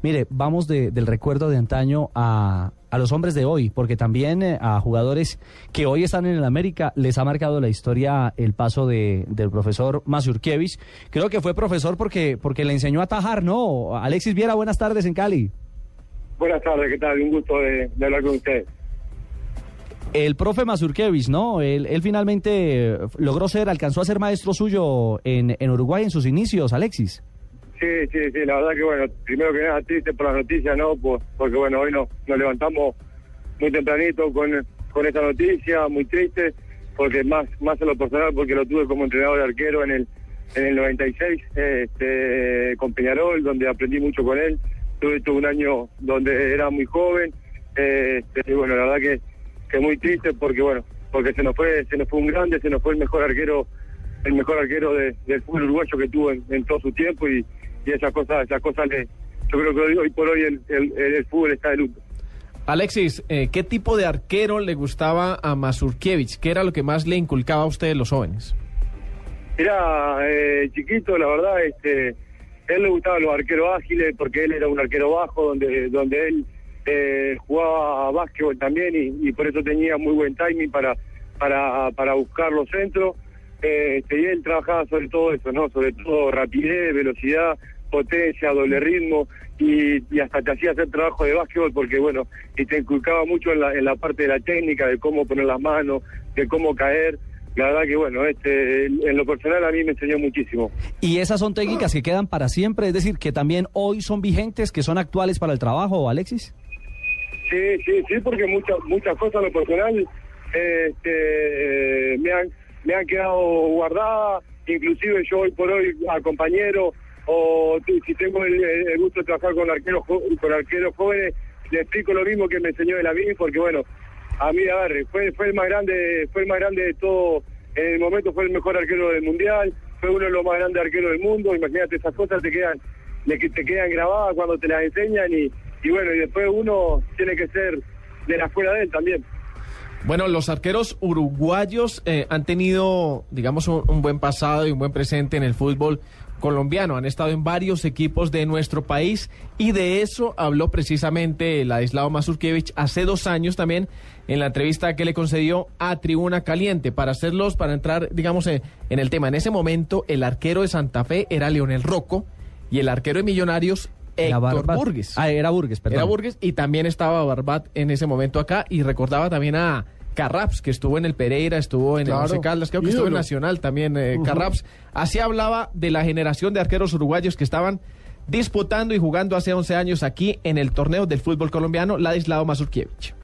Mire, vamos de- del recuerdo de antaño a, a los hombres de hoy, porque también eh, a jugadores que hoy están en el América les ha marcado la historia el paso de, del profesor Mazurkiewicz. Creo que fue profesor porque, porque le enseñó a tajar, ¿no? Alexis Viera, buenas tardes en Cali. Buenas tardes, ¿qué tal? Un gusto de, de hablar con usted. El profe Mazurkiewicz, ¿no? Él, él finalmente eh, logró ser, alcanzó a ser maestro suyo en, en Uruguay en sus inicios, Alexis. Sí, sí, sí, la verdad que bueno, primero que nada triste por las noticias, ¿no? Por- porque bueno, hoy no, nos levantamos muy tempranito con, con esta noticia, muy triste, porque más más en lo personal, porque lo tuve como entrenador de arquero en el en el 96, este, con Peñarol, donde aprendí mucho con él. Tuve, un año donde era muy joven, este, y bueno, la verdad que, que muy triste porque bueno, porque se nos fue, se nos fue un grande, se nos fue el mejor arquero el mejor arquero de- del fútbol uruguayo que tuvo en todo su tiempo y, y esas cosas esas cosas le, yo creo que hoy, hoy por hoy el, el- el fútbol está de luto Alexis, eh, ¿qué tipo de arquero le gustaba a Mazurkiewicz? ¿Qué era lo que más le inculcaba a ustedes los jóvenes? era eh, chiquito la verdad este él le gustaban los arqueros ágiles porque él era un arquero bajo donde donde él eh, jugaba a básquetbol también y, y por eso tenía muy buen timing para para para buscar los centros Eh, este, y él trabajaba sobre todo eso no sobre todo rapidez velocidad potencia doble ritmo y, y hasta te hacía hacer trabajo de básquetbol porque bueno y te inculcaba mucho en la, en la parte de la técnica de cómo poner las manos de cómo caer la verdad que bueno, este, en lo personal a mí me enseñó muchísimo. Y esas son técnicas que quedan para siempre, es decir, que también hoy son vigentes, que son actuales para el trabajo, Alexis. Sí, sí, sí, porque muchas muchas cosas en lo personal este, me han me han quedado guardadas, inclusive yo hoy por hoy a compañeros o si tengo el, gusto de trabajar con arqueros con arqueros jóvenes, le explico lo mismo que me enseñó él a mí, porque bueno, a mí a ver, fue fue el más grande, fue el más grande de todo, en el momento fue el mejor arquero del mundial, fue uno de los más grandes arqueros del mundo, imagínate esas cosas te quedan de que te quedan grabadas cuando te las enseñan y, y bueno, y después uno tiene que ser de la escuela de él también. Bueno, los arqueros uruguayos eh, han tenido, digamos, un, buen pasado y un buen presente en el fútbol colombiano. Han estado en varios equipos de nuestro país y de eso habló precisamente Ladislao Mazurkiewicz hace dos años también en la entrevista que le concedió a Tribuna Caliente para hacerlos, para entrar, digamos, eh, en el tema. En ese momento, el arquero de Santa Fe era Leonel Rocco y el arquero de Millonarios Héctor. Burgues. Ah, era Burgues, perdón. Era Burgues y también estaba Barbat en ese momento acá y recordaba también a Carraps, que estuvo en el Pereira, estuvo en Claro, el Once Caldas, creo que estuvo en. Nacional también, eh, Carraps. Así hablaba de la generación de arqueros uruguayos que estaban disputando y jugando hace 11 años aquí en el torneo del fútbol colombiano, Ladislao Mazurkiewicz.